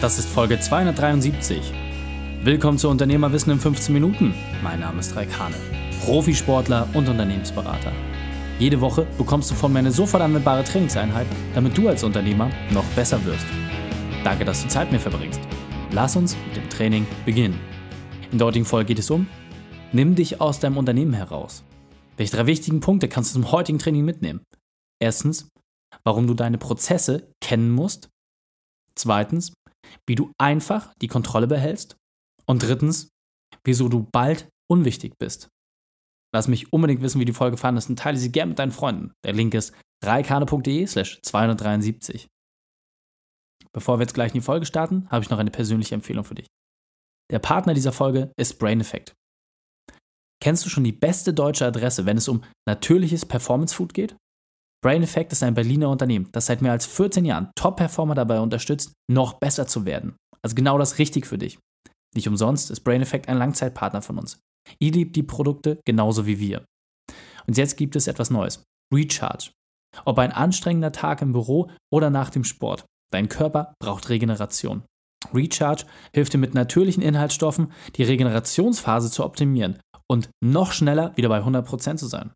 Das ist Folge 273. Willkommen zu Unternehmerwissen in 15 Minuten. Mein Name ist Raik Hane, Profisportler und Unternehmensberater. Jede Woche bekommst du von mir eine sofort anwendbare Trainingseinheit, damit du als Unternehmer noch besser wirst. Danke, dass du Zeit mit mir verbringst. Lass uns mit dem Training beginnen. In der heutigen Folge geht es um Nimm dich aus deinem Unternehmen heraus. Welche drei wichtigen Punkte kannst du zum heutigen Training mitnehmen? Erstens, warum du deine Prozesse kennen musst. Zweitens, wie du einfach die Kontrolle behältst. Und drittens, wieso du bald unwichtig bist. Lass mich unbedingt wissen, wie die Folge fandest und teile sie gerne mit deinen Freunden. Der Link ist reikane.de slash 273. Bevor wir jetzt gleich in die Folge starten, habe ich noch eine persönliche Empfehlung für dich. Der Partner dieser Folge ist Brain Effect. Kennst du schon die beste deutsche Adresse, wenn es um natürliches Performance Food geht? Brain Effect ist ein Berliner Unternehmen, das seit mehr als 14 Jahren Top-Performer dabei unterstützt, noch besser zu werden. Also genau das richtig für dich. Nicht umsonst ist Brain Effect ein Langzeitpartner von uns. Ihr liebt die Produkte genauso wie wir. Und jetzt gibt es etwas Neues. Recharge. Ob ein anstrengender Tag im Büro oder nach dem Sport. Dein Körper braucht Regeneration. Recharge hilft dir mit natürlichen Inhaltsstoffen, die Regenerationsphase zu optimieren und noch schneller wieder bei 100% zu sein.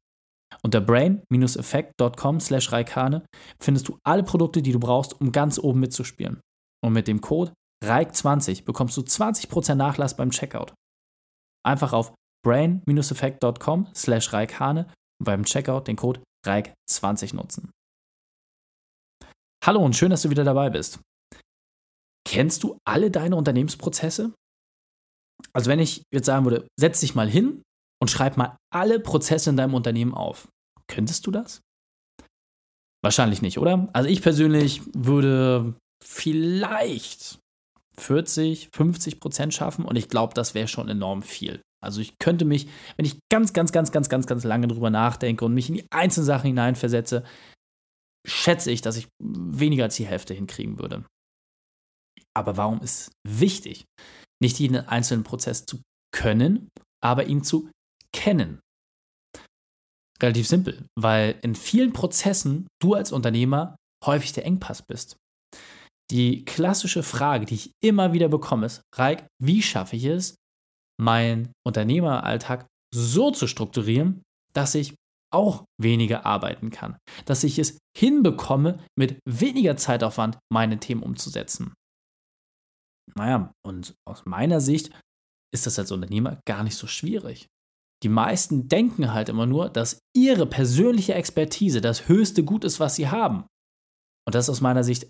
Unter brain-effekt.com slash Raikane findest du alle Produkte, die du brauchst, um ganz oben mitzuspielen. Und mit dem Code RAIK20 bekommst du 20% Nachlass beim Checkout. Einfach auf brain-effekt.com slash Raikane und beim Checkout den Code RAIK20 nutzen. Hallo und schön, dass du wieder dabei bist. Kennst du alle deine Unternehmensprozesse? Also wenn ich jetzt sagen würde, setz dich mal hin und schreib mal alle Prozesse in deinem Unternehmen auf. Könntest du das? Wahrscheinlich nicht, oder? Also ich persönlich würde vielleicht 40, 50 Prozent schaffen und ich glaube, das wäre schon enorm viel. Also ich könnte mich, wenn ich ganz, ganz, ganz, ganz, ganz, ganz lange drüber nachdenke und mich in die einzelnen Sachen hineinversetze, schätze ich, dass ich weniger als die Hälfte hinkriegen würde. Aber warum ist wichtig, nicht jeden einzelnen Prozess zu können, aber ihn zu kennen? Relativ simpel, weil in vielen Prozessen du als Unternehmer häufig der Engpass bist. Die klassische Frage, die ich immer wieder bekomme, ist, Reik, wie schaffe ich es, meinen Unternehmeralltag so zu strukturieren, dass ich auch weniger arbeiten kann, dass ich es hinbekomme, mit weniger Zeitaufwand meine Themen umzusetzen. Naja, und aus meiner Sicht ist das als Unternehmer gar nicht so schwierig. Die meisten denken halt immer nur, dass ihre persönliche Expertise das höchste Gut ist, was sie haben. Und das ist aus meiner Sicht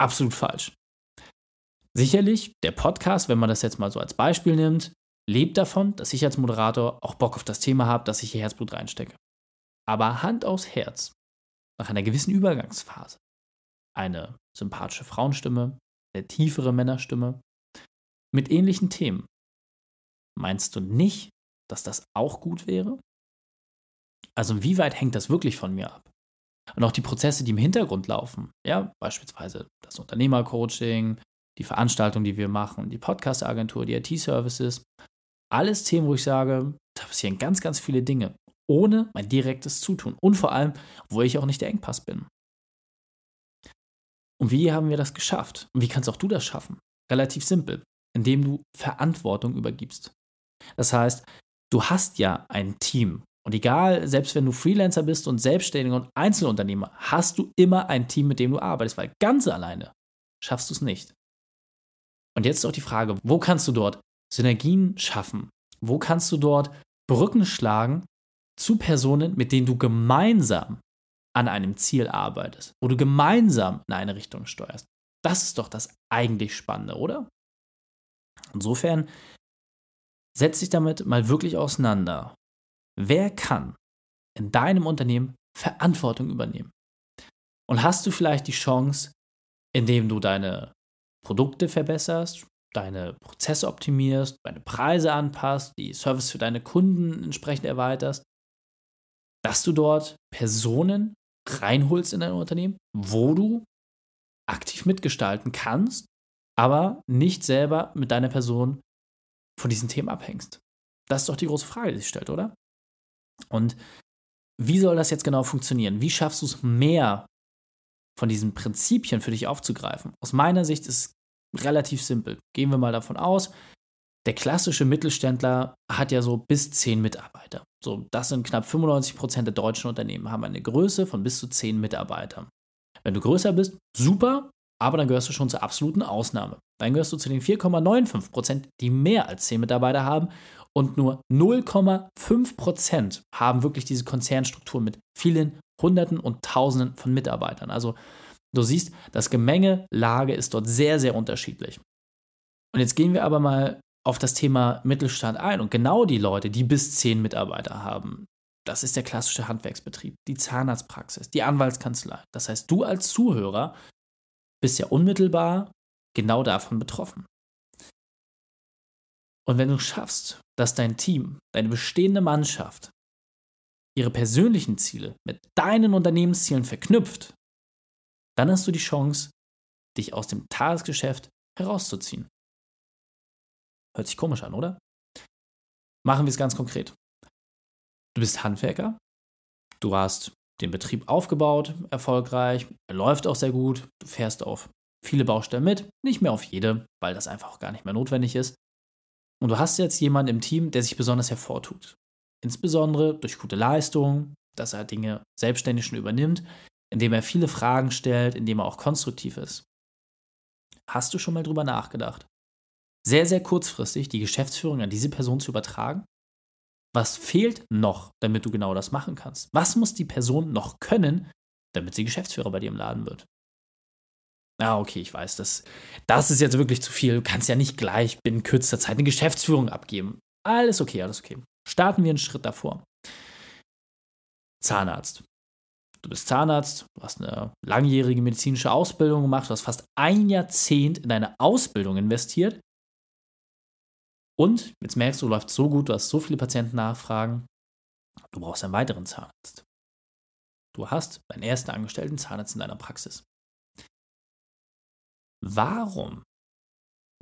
absolut falsch. Sicherlich, der Podcast, wenn man das jetzt mal so als Beispiel nimmt, lebt davon, dass ich als Moderator auch Bock auf das Thema habe, dass ich hier Herzblut reinstecke. Aber Hand aufs Herz, nach einer gewissen Übergangsphase, eine sympathische Frauenstimme, eine tiefere Männerstimme, mit ähnlichen Themen, meinst du nicht, dass das auch gut wäre? Also wie weit hängt das wirklich von mir ab? Und auch die Prozesse, die im Hintergrund laufen, ja, beispielsweise das Unternehmercoaching, die Veranstaltung, die wir machen, die Podcast-Agentur, die IT-Services, alles Themen, wo ich sage, da passieren ganz, ganz viele Dinge, ohne mein direktes Zutun und vor allem, wo ich auch nicht der Engpass bin. Und wie haben wir das geschafft? Und wie kannst auch du das schaffen? Relativ simpel, indem du Verantwortung übergibst. Das heißt, du hast ja ein Team. Und egal, selbst wenn du Freelancer bist und Selbstständiger und Einzelunternehmer, hast du immer ein Team, mit dem du arbeitest, weil ganz alleine schaffst du es nicht. Und jetzt ist auch die Frage, wo kannst du dort Synergien schaffen? Wo kannst du dort Brücken schlagen zu Personen, mit denen du gemeinsam an einem Ziel arbeitest, wo du gemeinsam in eine Richtung steuerst? Das ist doch das eigentlich Spannende, oder? Insofern Setz dich damit mal wirklich auseinander. Wer kann in deinem Unternehmen Verantwortung übernehmen? Und hast du vielleicht die Chance, indem du deine Produkte verbesserst, deine Prozesse optimierst, deine Preise anpasst, die Service für deine Kunden entsprechend erweiterst, dass du dort Personen reinholst in dein Unternehmen, wo du aktiv mitgestalten kannst, aber nicht selber mit deiner Person von diesen Themen abhängst? Das ist doch die große Frage, die sich stellt, oder? Und wie soll das jetzt genau funktionieren? Wie schaffst du es mehr von diesen Prinzipien für dich aufzugreifen? Aus meiner Sicht ist es relativ simpel. Gehen wir mal davon aus, der klassische Mittelständler hat ja so bis 10 Mitarbeiter. So, das sind knapp 95 Prozent der deutschen Unternehmen, haben eine Größe von bis zu 10 Mitarbeitern. Wenn du größer bist, super, aber dann gehörst du schon zur absoluten Ausnahme. Dann gehörst du zu den 4,95 Prozent, die mehr als 10 Mitarbeiter haben und nur 0,5 Prozent haben wirklich diese Konzernstruktur mit vielen Hunderten und Tausenden von Mitarbeitern. Also du siehst, das Gemengelage ist dort sehr, sehr unterschiedlich. Und jetzt gehen wir aber mal auf das Thema Mittelstand ein. Und genau die Leute, die bis 10 Mitarbeiter haben, das ist der klassische Handwerksbetrieb, die Zahnarztpraxis, die Anwaltskanzlei. Das heißt, du als Zuhörer bist ja unmittelbar genau davon betroffen. Und wenn du schaffst, dass dein Team, deine bestehende Mannschaft ihre persönlichen Ziele mit deinen Unternehmenszielen verknüpft, dann hast du die Chance, dich aus dem Tagesgeschäft herauszuziehen. Hört sich komisch an, oder? Machen wir es ganz konkret. Du bist Handwerker, du hast den Betrieb aufgebaut, erfolgreich, er läuft auch sehr gut, du fährst auf viele Baustellen mit, nicht mehr auf jede, weil das einfach auch gar nicht mehr notwendig ist. Und du hast jetzt jemanden im Team, der sich besonders hervortut. Insbesondere durch gute Leistung, dass er Dinge selbstständig schon übernimmt, indem er viele Fragen stellt, indem er auch konstruktiv ist. Hast du schon mal drüber nachgedacht? Sehr, sehr kurzfristig die Geschäftsführung an diese Person zu übertragen? Was fehlt noch, damit du genau das machen kannst? Was muss die Person noch können, damit sie Geschäftsführer bei dir im Laden wird? Ah, okay, ich weiß, das, das ist jetzt wirklich zu viel. Du kannst ja nicht gleich binnen kürzester Zeit eine Geschäftsführung abgeben. Alles okay, alles okay. Starten wir einen Schritt davor. Zahnarzt. Du bist Zahnarzt, du hast eine langjährige medizinische Ausbildung gemacht, du hast fast ein Jahrzehnt in deine Ausbildung investiert und jetzt merkst du, läuft so gut, du hast so viele Patienten nachfragen, du brauchst einen weiteren Zahnarzt. Du hast deinen ersten angestellten Zahnarzt in deiner Praxis. Warum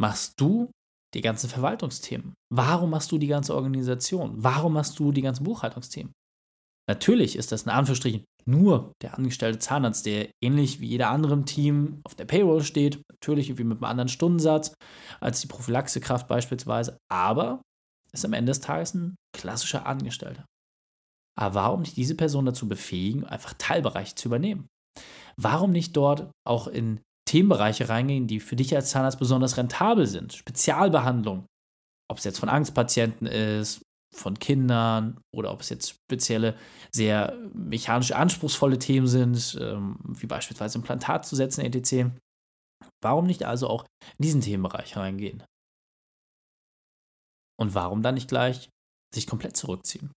machst du die ganzen Verwaltungsthemen? Warum machst du die ganze Organisation? Warum machst du die ganzen Buchhaltungsthemen? Natürlich ist das in Anführungsstrichen nur der angestellte Zahnarzt, der ähnlich wie jeder andere im Team auf der Payroll steht, natürlich irgendwie mit einem anderen Stundensatz als die Prophylaxekraft beispielsweise, aber ist am Ende des Tages ein klassischer Angestellter. Aber warum nicht diese Person dazu befähigen, einfach Teilbereiche zu übernehmen? Warum nicht dort auch in Themenbereiche reingehen, die für dich als Zahnarzt besonders rentabel sind? Spezialbehandlung, ob es jetzt von Angstpatienten ist, von Kindern oder ob es jetzt spezielle, sehr mechanisch anspruchsvolle Themen sind, ähm, wie beispielsweise Implantat zu setzen, etc. Warum nicht also auch in diesen Themenbereich reingehen? Und warum dann nicht gleich sich komplett zurückziehen?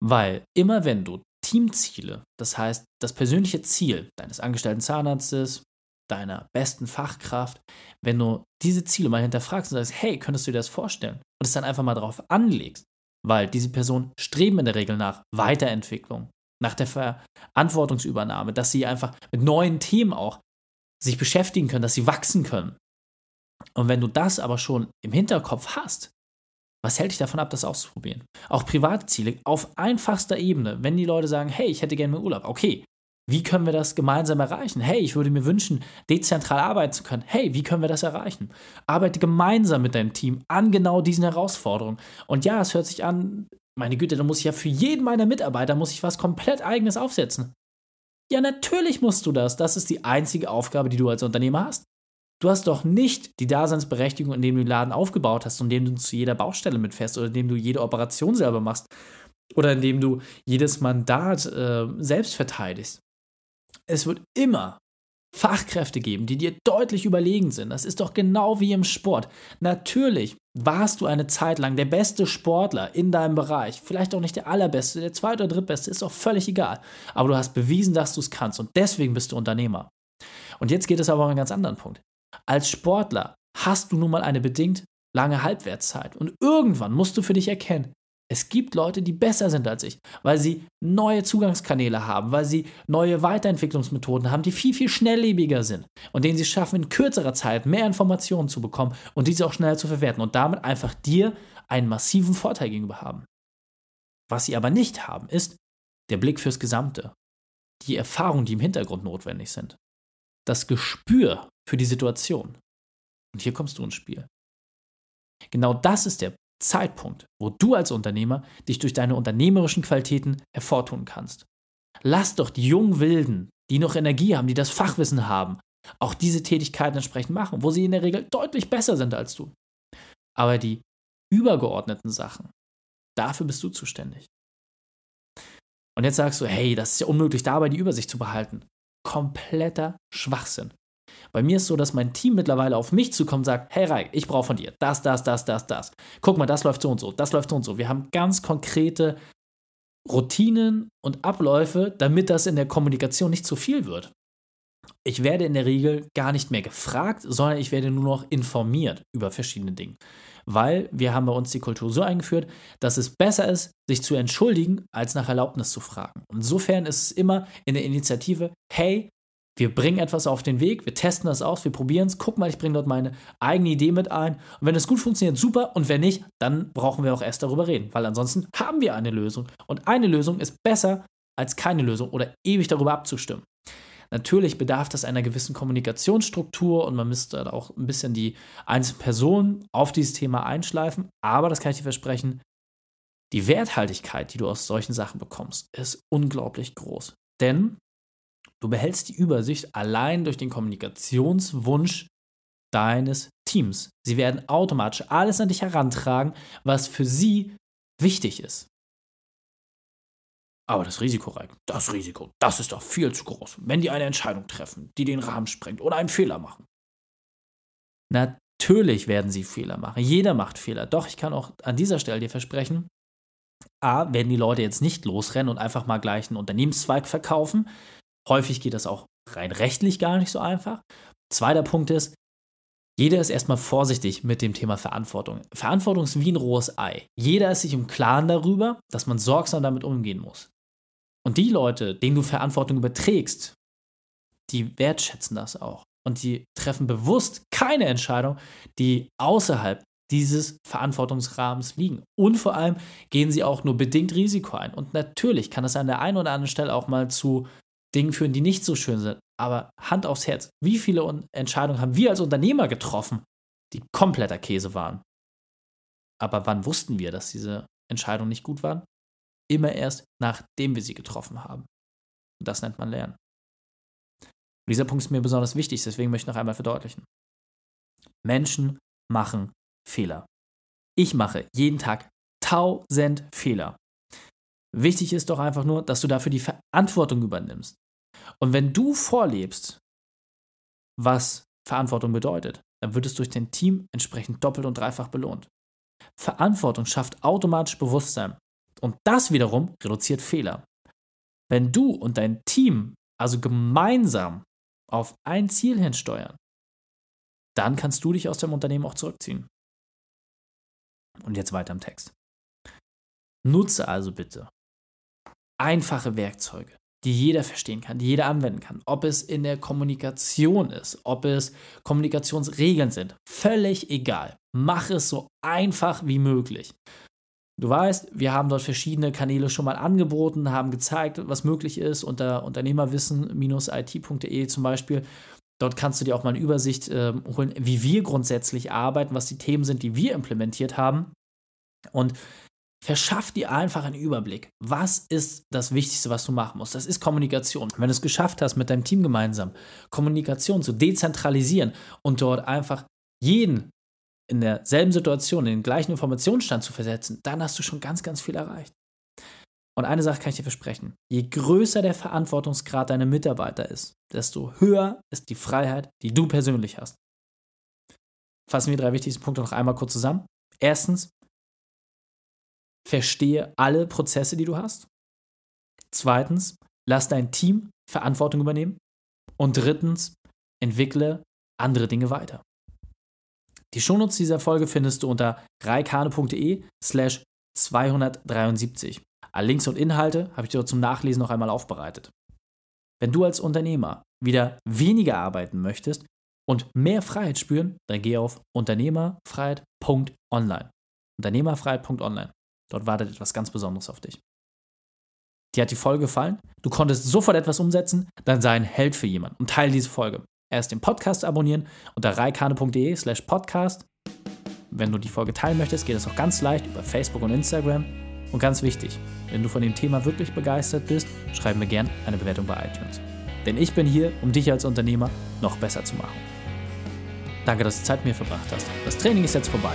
Weil immer wenn du Teamziele, das heißt das persönliche Ziel deines angestellten Zahnarztes, deiner besten Fachkraft, wenn du diese Ziele mal hinterfragst und sagst, hey, könntest du dir das vorstellen? Und es dann einfach mal darauf anlegst, weil diese Personen streben in der Regel nach Weiterentwicklung, nach der Verantwortungsübernahme, dass sie einfach mit neuen Themen auch sich beschäftigen können, dass sie wachsen können. Und wenn du das aber schon im Hinterkopf hast, was hält dich davon ab, das auszuprobieren? Auch private Ziele auf einfachster Ebene, wenn die Leute sagen, hey, ich hätte gerne mehr Urlaub, okay, wie können wir das gemeinsam erreichen? Hey, ich würde mir wünschen, dezentral arbeiten zu können. Hey, wie können wir das erreichen? Arbeite gemeinsam mit deinem Team an genau diesen Herausforderungen. Und ja, es hört sich an, meine Güte, da muss ich ja für jeden meiner Mitarbeiter muss ich was komplett eigenes aufsetzen. Ja, natürlich musst du das. Das ist die einzige Aufgabe, die du als Unternehmer hast. Du hast doch nicht die Daseinsberechtigung, indem du den Laden aufgebaut hast, indem du zu jeder Baustelle mitfährst oder indem du jede Operation selber machst oder indem du jedes Mandat äh, selbst verteidigst es wird immer Fachkräfte geben, die dir deutlich überlegen sind. Das ist doch genau wie im Sport. Natürlich warst du eine Zeit lang der beste Sportler in deinem Bereich. Vielleicht auch nicht der allerbeste, der zweite oder drittbeste, ist doch völlig egal. Aber du hast bewiesen, dass du es kannst und deswegen bist du Unternehmer. Und jetzt geht es aber um einen ganz anderen Punkt. Als Sportler hast du nun mal eine bedingt lange Halbwertszeit und irgendwann musst du für dich erkennen, es gibt Leute, die besser sind als ich, weil sie neue Zugangskanäle haben, weil sie neue Weiterentwicklungsmethoden haben, die viel, viel schnelllebiger sind und denen sie schaffen, in kürzerer Zeit mehr Informationen zu bekommen und diese auch schneller zu verwerten und damit einfach dir einen massiven Vorteil gegenüber haben. Was sie aber nicht haben, ist der Blick fürs Gesamte, die Erfahrungen, die im Hintergrund notwendig sind, das Gespür für die Situation. Und hier kommst du ins Spiel. Genau das ist der Zeitpunkt, wo du als Unternehmer dich durch deine unternehmerischen Qualitäten hervortun kannst. Lass doch die jungen Wilden, die noch Energie haben, die das Fachwissen haben, auch diese Tätigkeiten entsprechend machen, wo sie in der Regel deutlich besser sind als du. Aber die übergeordneten Sachen, dafür bist du zuständig. Und jetzt sagst du, hey, das ist ja unmöglich, dabei die Übersicht zu behalten. Kompletter Schwachsinn. Bei mir ist so, dass mein Team mittlerweile auf mich zukommt und sagt, hey Reik, ich brauche von dir das, das, das, das, das. Guck mal, das läuft so und so, das läuft so und so. Wir haben ganz konkrete Routinen und Abläufe, damit das in der Kommunikation nicht zu viel wird. Ich werde in der Regel gar nicht mehr gefragt, sondern ich werde nur noch informiert über verschiedene Dinge. Weil wir haben bei uns die Kultur so eingeführt, dass es besser ist, sich zu entschuldigen, als nach Erlaubnis zu fragen. insofern ist es immer in der Initiative, hey, wir bringen etwas auf den Weg, wir testen das aus, wir probieren es, guck mal, ich bringe dort meine eigene Idee mit ein. Und wenn es gut funktioniert, super. Und wenn nicht, dann brauchen wir auch erst darüber reden, weil ansonsten haben wir eine Lösung. Und eine Lösung ist besser als keine Lösung oder ewig darüber abzustimmen. Natürlich bedarf das einer gewissen Kommunikationsstruktur und man müsste auch ein bisschen die einzelnen Personen auf dieses Thema einschleifen. Aber das kann ich dir versprechen, die Werthaltigkeit, die du aus solchen Sachen bekommst, ist unglaublich groß. Denn Du behältst die Übersicht allein durch den Kommunikationswunsch deines Teams. Sie werden automatisch alles an dich herantragen, was für sie wichtig ist. Aber das Risiko, das Risiko, das ist doch viel zu groß, wenn die eine Entscheidung treffen, die den Rahmen sprengt oder einen Fehler machen. Natürlich werden sie Fehler machen. Jeder macht Fehler. Doch ich kann auch an dieser Stelle dir versprechen, A, werden die Leute jetzt nicht losrennen und einfach mal gleich einen Unternehmenszweig verkaufen, Häufig geht das auch rein rechtlich gar nicht so einfach. Zweiter Punkt ist, jeder ist erstmal vorsichtig mit dem Thema Verantwortung. Verantwortung ist wie ein rohes Ei. Jeder ist sich im Klaren darüber, dass man sorgsam damit umgehen muss. Und die Leute, denen du Verantwortung überträgst, die wertschätzen das auch. Und die treffen bewusst keine Entscheidung, die außerhalb dieses Verantwortungsrahmens liegen. Und vor allem gehen sie auch nur bedingt Risiko ein. Und natürlich kann es an der einen oder anderen Stelle auch mal zu Dingen führen, die nicht so schön sind. Aber Hand aufs Herz, wie viele Entscheidungen haben wir als Unternehmer getroffen, die kompletter Käse waren? Aber wann wussten wir, dass diese Entscheidungen nicht gut waren? Immer erst, nachdem wir sie getroffen haben. Und das nennt man Lernen. Und dieser Punkt ist mir besonders wichtig, deswegen möchte ich noch einmal verdeutlichen. Menschen machen Fehler. Ich mache jeden Tag tausend Fehler. Wichtig ist doch einfach nur, dass du dafür die Verantwortung übernimmst. Und wenn du vorlebst, was Verantwortung bedeutet, dann wird es durch dein Team entsprechend doppelt und dreifach belohnt. Verantwortung schafft automatisch Bewusstsein. Und das wiederum reduziert Fehler. Wenn du und dein Team also gemeinsam auf ein Ziel hinsteuern, dann kannst du dich aus dem Unternehmen auch zurückziehen. Und jetzt weiter im Text. Nutze also bitte einfache Werkzeuge, die jeder verstehen kann, die jeder anwenden kann. Ob es in der Kommunikation ist, ob es Kommunikationsregeln sind, völlig egal. Mach es so einfach wie möglich. Du weißt, wir haben dort verschiedene Kanäle schon mal angeboten, haben gezeigt, was möglich ist unter unternehmerwissen-it.de zum Beispiel. Dort kannst du dir auch mal eine Übersicht äh, holen, wie wir grundsätzlich arbeiten, was die Themen sind, die wir implementiert haben. Und Verschaff dir einfach einen Überblick. Was ist das Wichtigste, was du machen musst? Das ist Kommunikation. Wenn du es geschafft hast, mit deinem Team gemeinsam Kommunikation zu dezentralisieren und dort einfach jeden in derselben Situation, in den gleichen Informationsstand zu versetzen, dann hast du schon ganz, ganz viel erreicht. Und eine Sache kann ich dir versprechen. Je größer der Verantwortungsgrad deiner Mitarbeiter ist, desto höher ist die Freiheit, die du persönlich hast. Fassen wir drei wichtigsten Punkte noch einmal kurz zusammen. Erstens, verstehe alle Prozesse, die du hast. Zweitens, lass dein Team Verantwortung übernehmen. Und drittens, entwickle andere Dinge weiter. Die Shownotes dieser Folge findest du unter reikane.de slash 273. Alle Links und Inhalte habe ich dir zum Nachlesen noch einmal aufbereitet. Wenn du als Unternehmer wieder weniger arbeiten möchtest und mehr Freiheit spüren, dann geh auf unternehmerfreiheit.online. Unternehmerfreiheit.online. Dort wartet etwas ganz Besonderes auf dich. Dir hat die Folge gefallen? Du konntest sofort etwas umsetzen? Dann sei ein Held für jemanden und teile diese Folge. erst den Podcast abonnieren unter reikane.de slash podcast. Wenn du die Folge teilen möchtest, geht das auch ganz leicht über Facebook und Instagram. Und ganz wichtig, wenn du von dem Thema wirklich begeistert bist, schreib mir gern eine Bewertung bei iTunes. Denn ich bin hier, um dich als Unternehmer noch besser zu machen. Danke, dass du Zeit mit mir verbracht hast. Das Training ist jetzt vorbei.